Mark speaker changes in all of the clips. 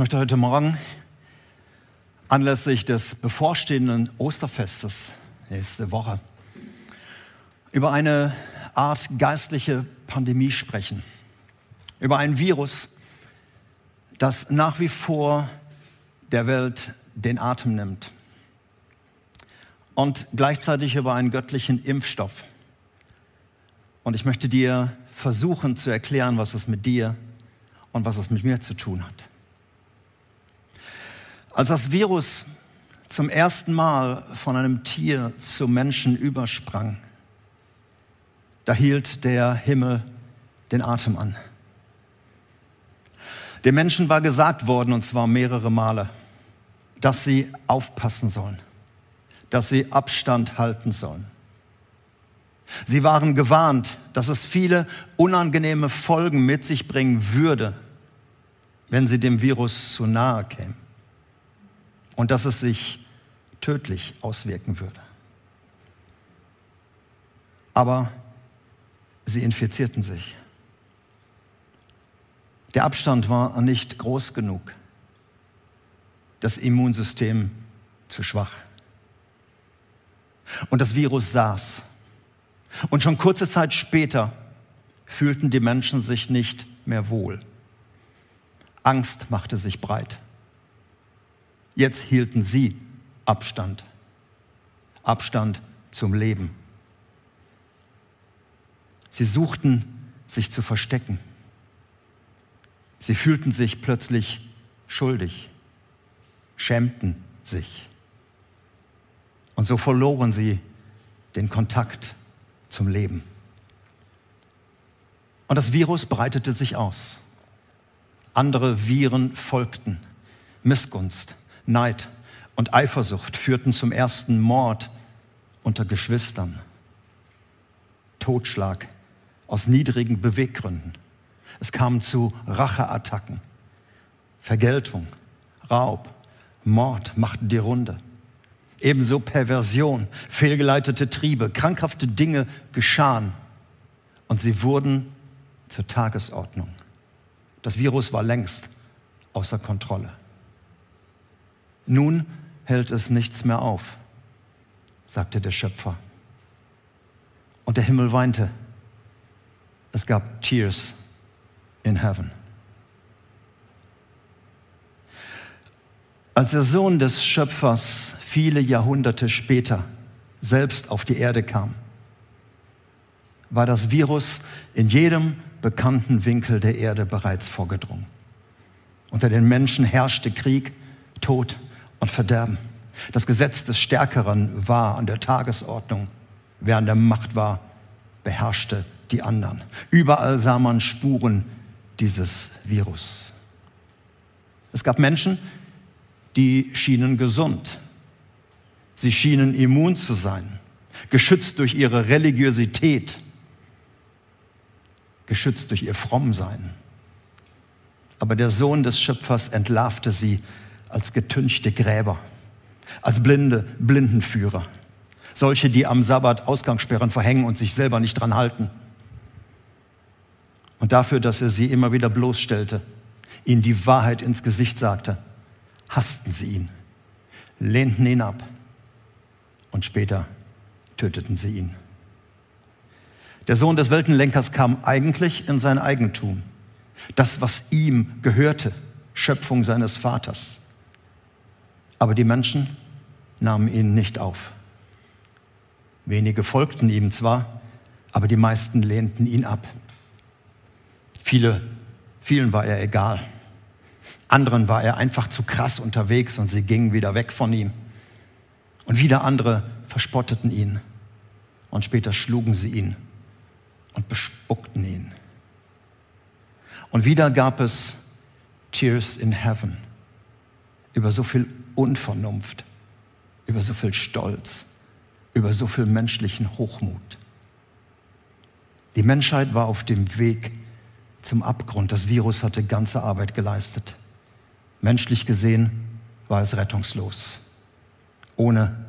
Speaker 1: möchte heute Morgen anlässlich des bevorstehenden Osterfestes nächste Woche über eine Art geistliche Pandemie sprechen. Über ein Virus, das nach wie vor der Welt den Atem nimmt. Und gleichzeitig über einen göttlichen Impfstoff. Und ich möchte dir versuchen zu erklären, was es mit dir und was es mit mir zu tun hat. Als das Virus zum ersten Mal von einem Tier zum Menschen übersprang, da hielt der Himmel den Atem an. Den Menschen war gesagt worden, und zwar mehrere Male, dass sie aufpassen sollen, dass sie Abstand halten sollen. Sie waren gewarnt, dass es viele unangenehme Folgen mit sich bringen würde, wenn sie dem Virus zu nahe kämen und dass es sich tödlich auswirken würde. Aber sie infizierten sich. Der Abstand war nicht groß genug, das Immunsystem zu schwach. Und das Virus saß. Und schon kurze Zeit später fühlten die Menschen sich nicht mehr wohl. Angst machte sich breit. Jetzt hielten sie Abstand. Abstand zum Leben. Sie suchten sich zu verstecken. Sie fühlten sich plötzlich schuldig, schämten sich. Und so verloren sie den Kontakt zum Leben. Und das Virus breitete sich aus. Andere Viren folgten. Missgunst, Neid und Eifersucht führten zum ersten Mord unter Geschwistern. Totschlag aus niedrigen Beweggründen. Es kam zu Racheattacken. Vergeltung, Raub, Mord machten die Runde. Ebenso Perversion, fehlgeleitete Triebe, krankhafte Dinge geschahen und sie wurden zur Tagesordnung. Das Virus war längst außer Kontrolle. Nun hält es nichts mehr auf, sagte der Schöpfer. Und der Himmel weinte. Es gab Tears in Heaven. Als der Sohn des Schöpfers viele Jahrhunderte später selbst auf die Erde kam, war das Virus in jedem bekannten Winkel der Erde bereits vorgedrungen. Unter den Menschen herrschte Krieg, Tod und Verderben. Das Gesetz des Stärkeren war an der Tagesordnung. Wer an der Macht war, beherrschte die anderen. Überall sah man Spuren dieses Virus. Es gab Menschen, die schienen gesund. Sie schienen immun zu sein, geschützt durch ihre Religiosität, geschützt durch ihr Frommsein. Aber der Sohn des Schöpfers entlarvte sie als getünchte Gräber, als blinde Blindenführer, solche, die am Sabbat Ausgangssperren verhängen und sich selber nicht dran halten. Und dafür, dass er sie immer wieder bloßstellte, ihnen die Wahrheit ins Gesicht sagte, hassten sie ihn, lehnten ihn ab und später töteten sie ihn. Der Sohn des Weltenlenkers kam eigentlich in sein Eigentum, das, was ihm gehörte, Schöpfung seines Vaters. Aber die Menschen nahmen ihn nicht auf. Wenige folgten ihm zwar, aber die meisten lehnten ihn ab. Viele, vielen war er egal. Anderen war er einfach zu krass unterwegs und sie gingen wieder weg von ihm. Und wieder andere verspotteten ihn und später schlugen sie ihn und bespuckten ihn. Und wieder gab es Tears in Heaven über so viel Unvernunft, über so viel Stolz, über so viel menschlichen Hochmut. Die Menschheit war auf dem Weg zum Abgrund. Das Virus hatte ganze Arbeit geleistet. Menschlich gesehen war es rettungslos, ohne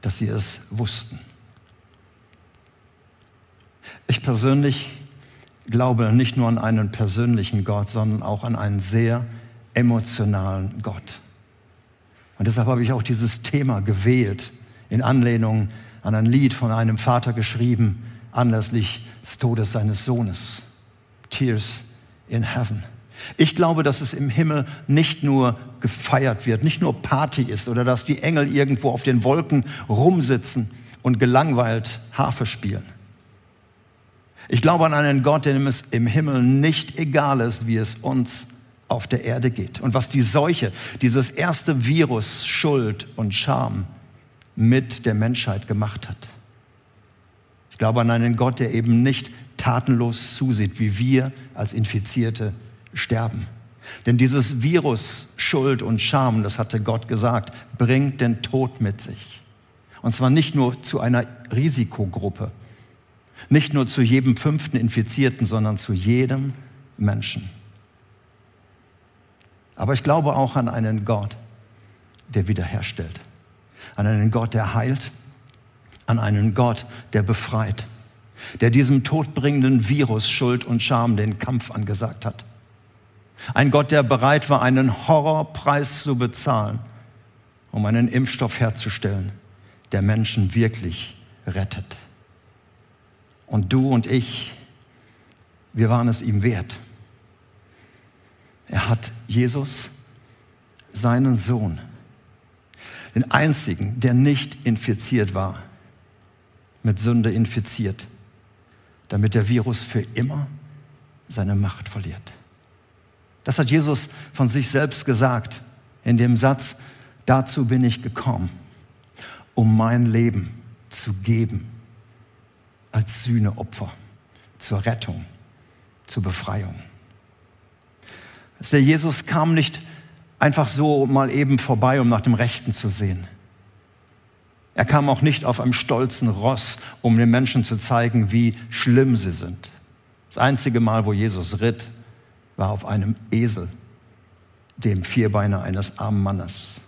Speaker 1: dass sie es wussten. Ich persönlich glaube nicht nur an einen persönlichen Gott, sondern auch an einen sehr emotionalen Gott. Und deshalb habe ich auch dieses Thema gewählt, in Anlehnung an ein Lied von einem Vater geschrieben, anlässlich des Todes seines Sohnes. Tears in Heaven. Ich glaube, dass es im Himmel nicht nur gefeiert wird, nicht nur Party ist oder dass die Engel irgendwo auf den Wolken rumsitzen und gelangweilt Harfe spielen. Ich glaube an einen Gott, dem es im Himmel nicht egal ist, wie es uns auf der Erde geht und was die Seuche, dieses erste Virus Schuld und Scham mit der Menschheit gemacht hat. Ich glaube an einen Gott, der eben nicht tatenlos zusieht, wie wir als Infizierte sterben. Denn dieses Virus Schuld und Scham, das hatte Gott gesagt, bringt den Tod mit sich. Und zwar nicht nur zu einer Risikogruppe, nicht nur zu jedem fünften Infizierten, sondern zu jedem Menschen. Aber ich glaube auch an einen Gott, der wiederherstellt, an einen Gott, der heilt, an einen Gott, der befreit, der diesem todbringenden Virus Schuld und Scham den Kampf angesagt hat. Ein Gott, der bereit war, einen Horrorpreis zu bezahlen, um einen Impfstoff herzustellen, der Menschen wirklich rettet. Und du und ich, wir waren es ihm wert. Er hat Jesus, seinen Sohn, den einzigen, der nicht infiziert war, mit Sünde infiziert, damit der Virus für immer seine Macht verliert. Das hat Jesus von sich selbst gesagt in dem Satz, dazu bin ich gekommen, um mein Leben zu geben als Sühneopfer zur Rettung, zur Befreiung. Der Jesus kam nicht einfach so mal eben vorbei, um nach dem Rechten zu sehen. Er kam auch nicht auf einem stolzen Ross, um den Menschen zu zeigen, wie schlimm sie sind. Das einzige Mal, wo Jesus ritt, war auf einem Esel, dem Vierbeiner eines armen Mannes.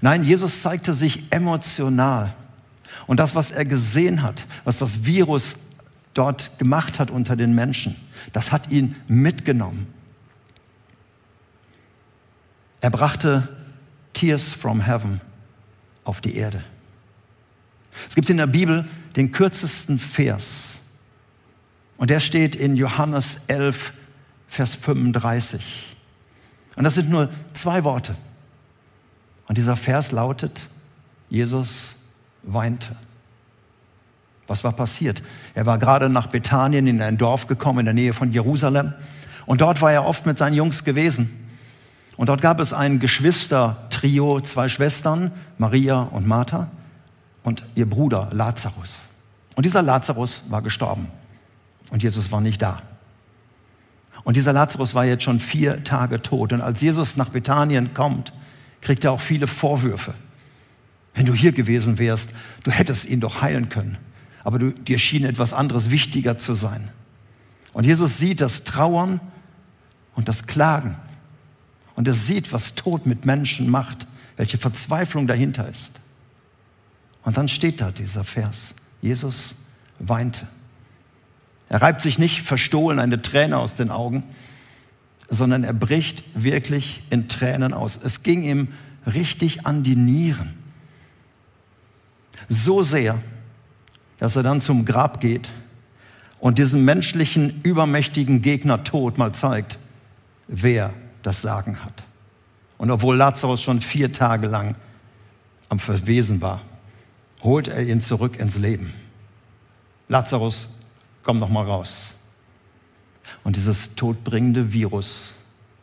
Speaker 1: Nein, Jesus zeigte sich emotional. Und das, was er gesehen hat, was das Virus dort gemacht hat unter den Menschen, das hat ihn mitgenommen. Er brachte Tears from Heaven auf die Erde. Es gibt in der Bibel den kürzesten Vers. Und der steht in Johannes 11, Vers 35. Und das sind nur zwei Worte. Und dieser Vers lautet, Jesus weinte. Was war passiert? Er war gerade nach Bethanien in ein Dorf gekommen in der Nähe von Jerusalem. Und dort war er oft mit seinen Jungs gewesen. Und dort gab es ein Geschwistertrio, zwei Schwestern, Maria und Martha, und ihr Bruder Lazarus. Und dieser Lazarus war gestorben. Und Jesus war nicht da. Und dieser Lazarus war jetzt schon vier Tage tot. Und als Jesus nach Bethanien kommt, kriegt er auch viele Vorwürfe. Wenn du hier gewesen wärst, du hättest ihn doch heilen können. Aber du, dir schien etwas anderes wichtiger zu sein. Und Jesus sieht das Trauern und das Klagen. Und er sieht, was Tod mit Menschen macht, welche Verzweiflung dahinter ist. Und dann steht da dieser Vers. Jesus weinte. Er reibt sich nicht verstohlen eine Träne aus den Augen, sondern er bricht wirklich in Tränen aus. Es ging ihm richtig an die Nieren. So sehr, dass er dann zum Grab geht und diesem menschlichen, übermächtigen Gegner Tod mal zeigt, wer das Sagen hat. Und obwohl Lazarus schon vier Tage lang am Verwesen war, holt er ihn zurück ins Leben. Lazarus komm noch mal raus. Und dieses todbringende Virus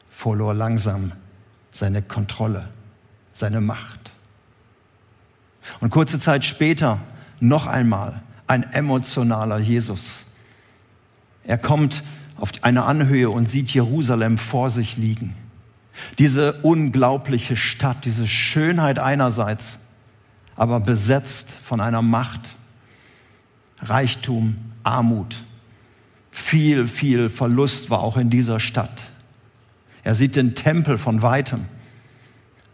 Speaker 1: verlor langsam seine Kontrolle, seine Macht. Und kurze Zeit später noch einmal ein emotionaler Jesus. Er kommt auf eine Anhöhe und sieht Jerusalem vor sich liegen. Diese unglaubliche Stadt, diese Schönheit einerseits, aber besetzt von einer Macht, Reichtum, Armut. Viel, viel Verlust war auch in dieser Stadt. Er sieht den Tempel von weitem.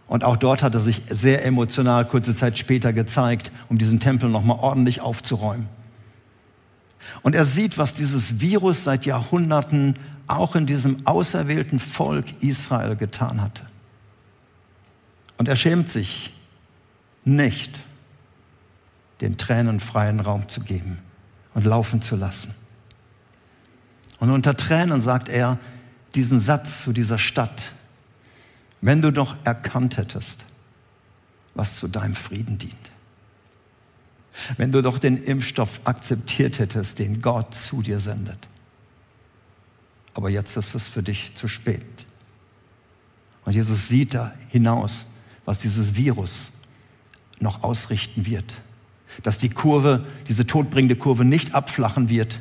Speaker 1: Und auch dort hat er sich sehr emotional kurze Zeit später gezeigt, um diesen Tempel nochmal ordentlich aufzuräumen. Und er sieht, was dieses Virus seit Jahrhunderten auch in diesem auserwählten Volk Israel getan hatte. Und er schämt sich nicht, den Tränen freien Raum zu geben und laufen zu lassen. Und unter Tränen sagt er diesen Satz zu dieser Stadt, wenn du doch erkannt hättest, was zu deinem Frieden dient. Wenn du doch den Impfstoff akzeptiert hättest, den Gott zu dir sendet. Aber jetzt ist es für dich zu spät. Und Jesus sieht da hinaus, was dieses Virus noch ausrichten wird. Dass die Kurve, diese todbringende Kurve nicht abflachen wird,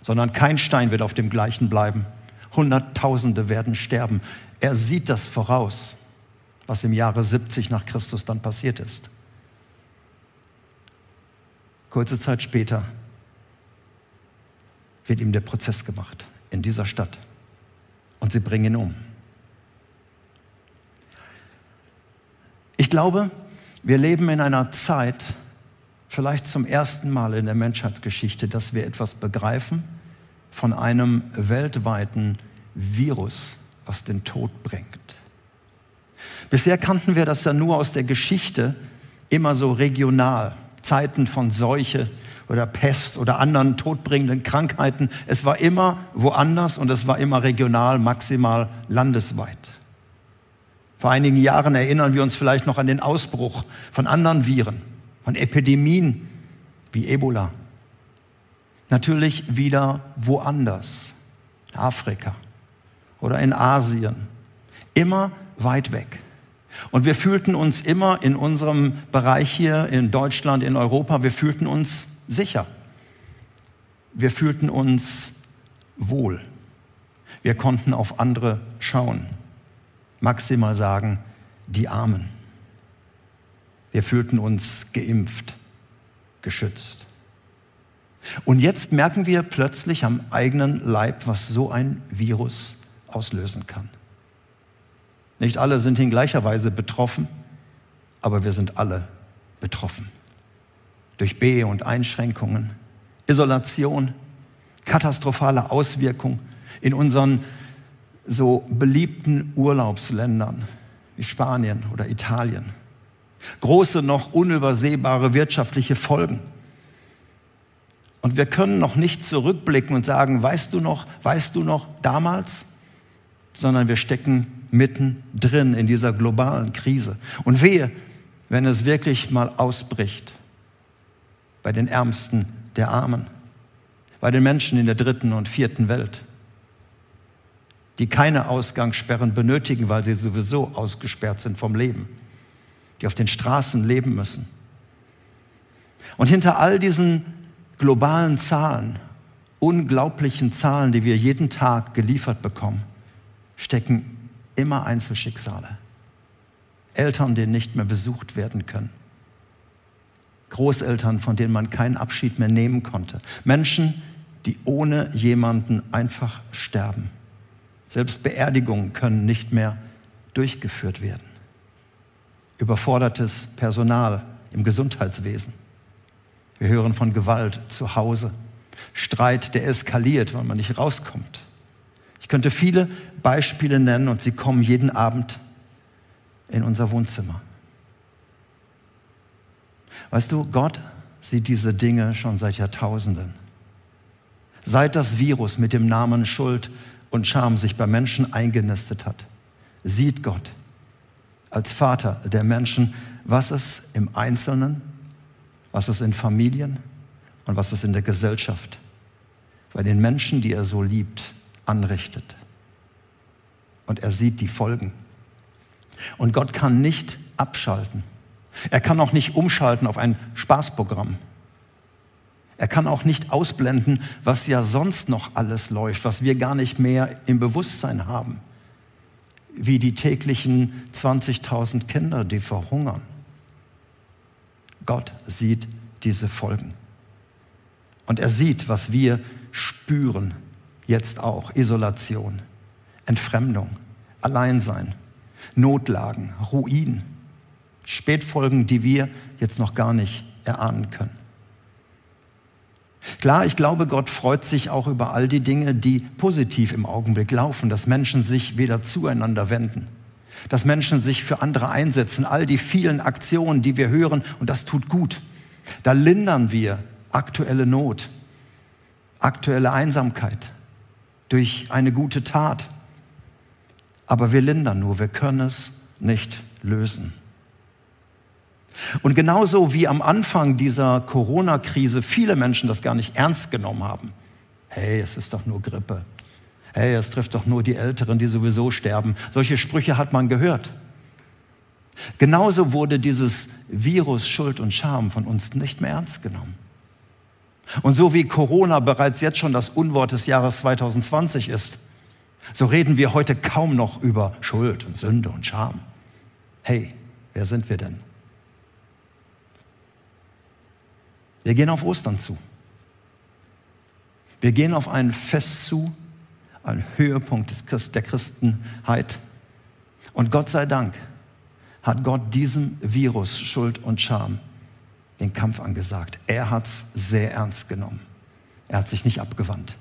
Speaker 1: sondern kein Stein wird auf dem gleichen bleiben. Hunderttausende werden sterben. Er sieht das voraus, was im Jahre 70 nach Christus dann passiert ist. Kurze Zeit später wird ihm der Prozess gemacht in dieser Stadt und sie bringen ihn um. Ich glaube, wir leben in einer Zeit, vielleicht zum ersten Mal in der Menschheitsgeschichte, dass wir etwas begreifen von einem weltweiten Virus, was den Tod bringt. Bisher kannten wir das ja nur aus der Geschichte, immer so regional, Zeiten von Seuche oder Pest oder anderen todbringenden Krankheiten. Es war immer woanders und es war immer regional, maximal landesweit. Vor einigen Jahren erinnern wir uns vielleicht noch an den Ausbruch von anderen Viren, von Epidemien wie Ebola. Natürlich wieder woanders, Afrika oder in Asien, immer weit weg. Und wir fühlten uns immer in unserem Bereich hier in Deutschland, in Europa, wir fühlten uns sicher. Wir fühlten uns wohl. Wir konnten auf andere schauen. Maximal sagen, die Armen. Wir fühlten uns geimpft, geschützt. Und jetzt merken wir plötzlich am eigenen Leib, was so ein Virus auslösen kann. Nicht alle sind in gleicher Weise betroffen, aber wir sind alle betroffen. Durch B- und Einschränkungen, Isolation, katastrophale Auswirkungen in unseren so beliebten Urlaubsländern wie Spanien oder Italien. Große, noch unübersehbare wirtschaftliche Folgen. Und wir können noch nicht zurückblicken und sagen, weißt du noch, weißt du noch damals? Sondern wir stecken mittendrin in dieser globalen Krise. Und wehe, wenn es wirklich mal ausbricht bei den Ärmsten der Armen, bei den Menschen in der dritten und vierten Welt, die keine Ausgangssperren benötigen, weil sie sowieso ausgesperrt sind vom Leben, die auf den Straßen leben müssen. Und hinter all diesen globalen Zahlen, unglaublichen Zahlen, die wir jeden Tag geliefert bekommen, stecken immer Einzelschicksale. Eltern, die nicht mehr besucht werden können. Großeltern, von denen man keinen Abschied mehr nehmen konnte. Menschen, die ohne jemanden einfach sterben. Selbst Beerdigungen können nicht mehr durchgeführt werden. Überfordertes Personal im Gesundheitswesen. Wir hören von Gewalt zu Hause. Streit, der eskaliert, weil man nicht rauskommt. Ich könnte viele Beispiele nennen und sie kommen jeden Abend in unser Wohnzimmer. Weißt du, Gott sieht diese Dinge schon seit Jahrtausenden. Seit das Virus mit dem Namen Schuld und Scham sich bei Menschen eingenistet hat, sieht Gott als Vater der Menschen, was es im Einzelnen, was es in Familien und was es in der Gesellschaft bei den Menschen, die er so liebt, anrichtet. Und er sieht die Folgen. Und Gott kann nicht abschalten. Er kann auch nicht umschalten auf ein Spaßprogramm. Er kann auch nicht ausblenden, was ja sonst noch alles läuft, was wir gar nicht mehr im Bewusstsein haben. Wie die täglichen 20.000 Kinder, die verhungern. Gott sieht diese Folgen. Und er sieht, was wir spüren, jetzt auch. Isolation, Entfremdung, Alleinsein, Notlagen, Ruin, Spätfolgen, die wir jetzt noch gar nicht erahnen können. Klar, ich glaube, Gott freut sich auch über all die Dinge, die positiv im Augenblick laufen, dass Menschen sich wieder zueinander wenden, dass Menschen sich für andere einsetzen, all die vielen Aktionen, die wir hören, und das tut gut. Da lindern wir aktuelle Not, aktuelle Einsamkeit durch eine gute Tat. Aber wir lindern nur, wir können es nicht lösen. Und genauso wie am Anfang dieser Corona-Krise viele Menschen das gar nicht ernst genommen haben. Hey, es ist doch nur Grippe. Hey, es trifft doch nur die Älteren, die sowieso sterben. Solche Sprüche hat man gehört. Genauso wurde dieses Virus Schuld und Scham von uns nicht mehr ernst genommen. Und so wie Corona bereits jetzt schon das Unwort des Jahres 2020 ist, so reden wir heute kaum noch über Schuld und Sünde und Scham. Hey, wer sind wir denn? Wir gehen auf Ostern zu. Wir gehen auf ein Fest zu, ein Höhepunkt der Christenheit. Und Gott sei Dank hat Gott diesem Virus Schuld und Scham den Kampf angesagt. Er hat es sehr ernst genommen. Er hat sich nicht abgewandt.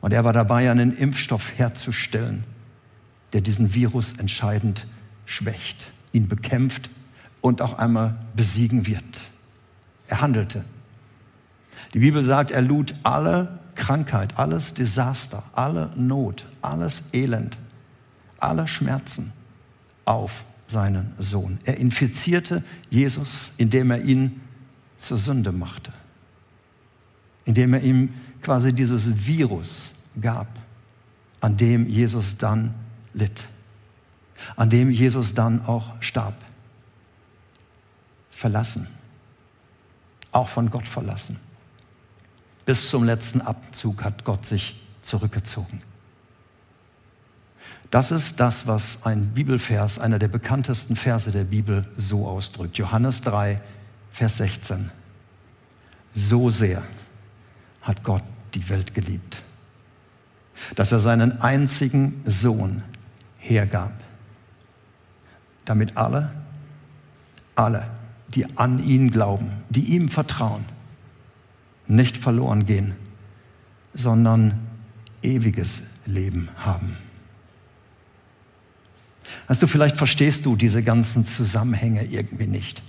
Speaker 1: Und er war dabei, einen Impfstoff herzustellen, der diesen Virus entscheidend schwächt, ihn bekämpft und auch einmal besiegen wird. Er handelte. Die Bibel sagt, er lud alle Krankheit, alles Desaster, alle Not, alles Elend, alle Schmerzen auf seinen Sohn. Er infizierte Jesus, indem er ihn zur Sünde machte, indem er ihm quasi dieses Virus gab, an dem Jesus dann litt, an dem Jesus dann auch starb. Verlassen, auch von Gott verlassen. Bis zum letzten Abzug hat Gott sich zurückgezogen. Das ist das, was ein Bibelvers, einer der bekanntesten Verse der Bibel, so ausdrückt. Johannes 3, Vers 16. So sehr hat Gott die Welt geliebt, dass er seinen einzigen Sohn hergab, damit alle, alle, die an ihn glauben, die ihm vertrauen, nicht verloren gehen, sondern ewiges Leben haben. Weißt du, vielleicht verstehst du diese ganzen Zusammenhänge irgendwie nicht.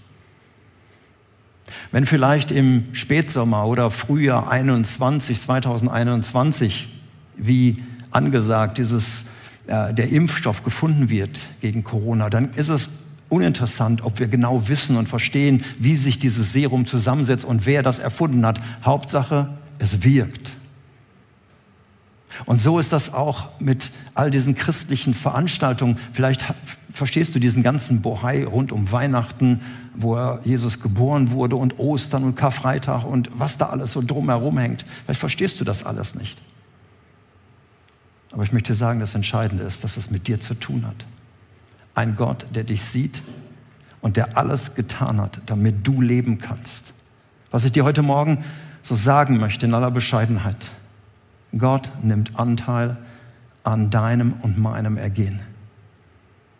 Speaker 1: Wenn vielleicht im Spätsommer oder Frühjahr 21, 2021, wie angesagt, dieses, äh, der Impfstoff gefunden wird gegen Corona, dann ist es uninteressant, ob wir genau wissen und verstehen, wie sich dieses Serum zusammensetzt und wer das erfunden hat. Hauptsache, es wirkt. Und so ist das auch mit all diesen christlichen Veranstaltungen. Vielleicht verstehst du diesen ganzen Bohai rund um Weihnachten, wo Jesus geboren wurde und Ostern und Karfreitag und was da alles so drumherum hängt. Vielleicht verstehst du das alles nicht. Aber ich möchte sagen, das Entscheidende ist, dass es mit dir zu tun hat. Ein Gott, der dich sieht und der alles getan hat, damit du leben kannst. Was ich dir heute Morgen so sagen möchte in aller Bescheidenheit. Gott nimmt Anteil an deinem und meinem Ergehen.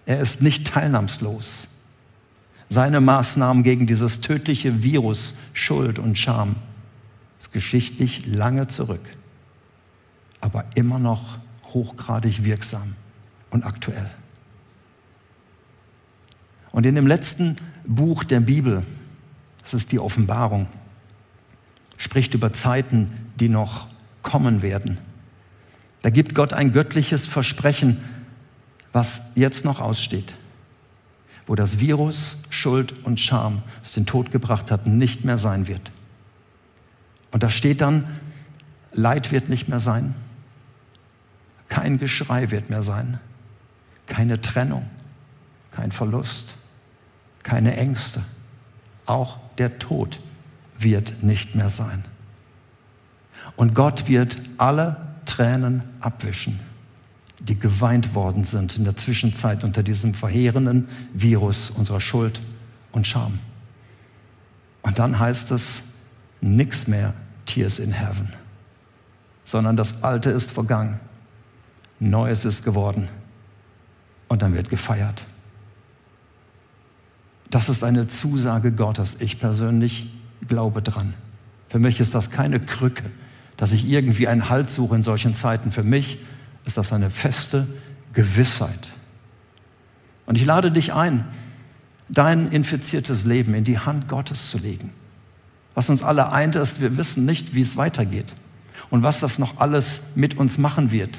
Speaker 1: Er ist nicht teilnahmslos. Seine Maßnahmen gegen dieses tödliche Virus Schuld und Scham ist geschichtlich lange zurück, aber immer noch hochgradig wirksam und aktuell. Und in dem letzten Buch der Bibel, das ist die Offenbarung, spricht über Zeiten, die noch kommen werden. Da gibt Gott ein göttliches Versprechen, was jetzt noch aussteht, wo das Virus Schuld und Scham, das den Tod gebracht hat, nicht mehr sein wird. Und da steht dann, Leid wird nicht mehr sein, kein Geschrei wird mehr sein, keine Trennung, kein Verlust, keine Ängste, auch der Tod wird nicht mehr sein. Und Gott wird alle Tränen abwischen, die geweint worden sind in der Zwischenzeit unter diesem verheerenden Virus unserer Schuld und Scham. Und dann heißt es, nichts mehr Tears in Heaven, sondern das Alte ist vergangen, Neues ist geworden und dann wird gefeiert. Das ist eine Zusage Gottes. Ich persönlich glaube dran. Für mich ist das keine Krücke, dass ich irgendwie einen Halt suche in solchen Zeiten. Für mich ist das eine feste Gewissheit. Und ich lade dich ein, dein infiziertes Leben in die Hand Gottes zu legen. Was uns alle eint, ist, wir wissen nicht, wie es weitergeht und was das noch alles mit uns machen wird.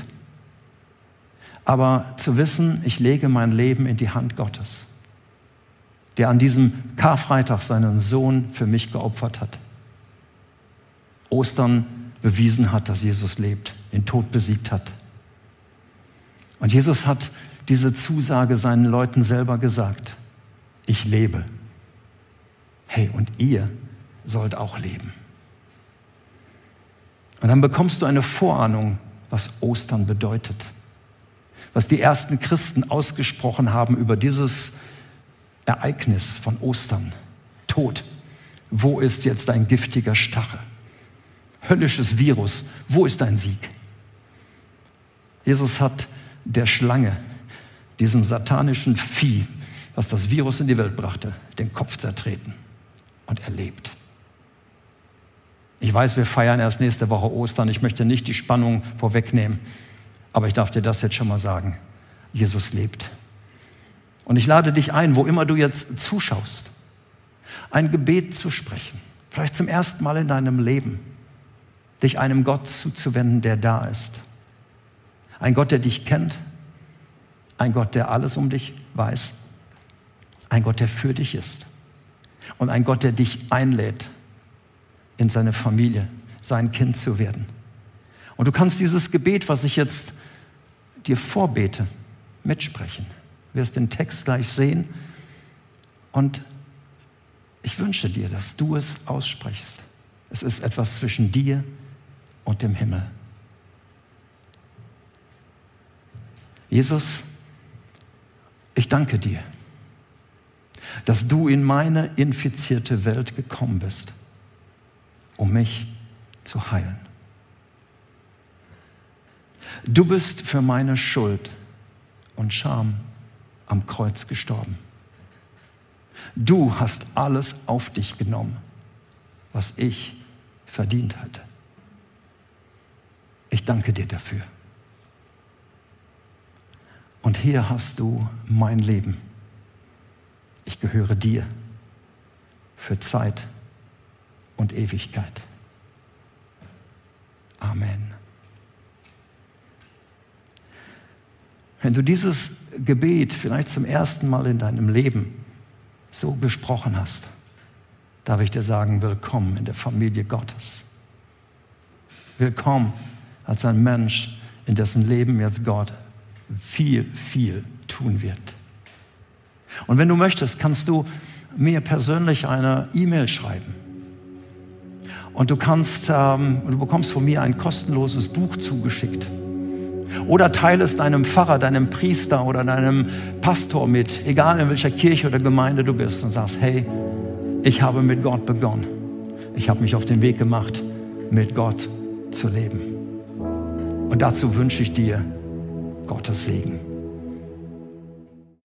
Speaker 1: Aber zu wissen, ich lege mein Leben in die Hand Gottes, der an diesem Karfreitag seinen Sohn für mich geopfert hat. Ostern bewiesen hat, dass Jesus lebt, den Tod besiegt hat. Und Jesus hat diese Zusage seinen Leuten selber gesagt. Ich lebe. Hey, und ihr sollt auch leben. Und dann bekommst du eine Vorahnung, was Ostern bedeutet. Was die ersten Christen ausgesprochen haben über dieses Ereignis von Ostern. Tod. Wo ist jetzt dein giftiger Stachel? Höllisches Virus. Wo ist dein Sieg? Jesus hat der Schlange, diesem satanischen Vieh, was das Virus in die Welt brachte, den Kopf zertreten und erlebt. Ich weiß, wir feiern erst nächste Woche Ostern. Ich möchte nicht die Spannung vorwegnehmen. Aber ich darf dir das jetzt schon mal sagen. Jesus lebt. Und ich lade dich ein, wo immer du jetzt zuschaust, ein Gebet zu sprechen. Vielleicht zum ersten Mal in deinem Leben. Dich einem Gott zuzuwenden, der da ist. Ein Gott, der dich kennt. Ein Gott, der alles um dich weiß. Ein Gott, der für dich ist. Und ein Gott, der dich einlädt in seine Familie, sein Kind zu werden. Und du kannst dieses Gebet, was ich jetzt dir vorbete, mitsprechen. Du wirst den Text gleich sehen. Und ich wünsche dir, dass du es aussprichst. Es ist etwas zwischen dir und dem Himmel. Jesus, ich danke dir, dass du in meine infizierte Welt gekommen bist um mich zu heilen. Du bist für meine Schuld und Scham am Kreuz gestorben. Du hast alles auf dich genommen, was ich verdient hatte. Ich danke dir dafür. Und hier hast du mein Leben. Ich gehöre dir für Zeit und Ewigkeit. Amen. Wenn du dieses Gebet vielleicht zum ersten Mal in deinem Leben so gesprochen hast, darf ich dir sagen, willkommen in der Familie Gottes. Willkommen als ein Mensch, in dessen Leben jetzt Gott viel, viel tun wird. Und wenn du möchtest, kannst du mir persönlich eine E-Mail schreiben und du kannst, ähm, du bekommst von mir ein kostenloses Buch zugeschickt. Oder teile es deinem Pfarrer, deinem Priester oder deinem Pastor mit, egal in welcher Kirche oder Gemeinde du bist und sagst, hey, ich habe mit Gott begonnen. Ich habe mich auf den Weg gemacht, mit Gott zu leben. Und dazu wünsche ich dir Gottes Segen.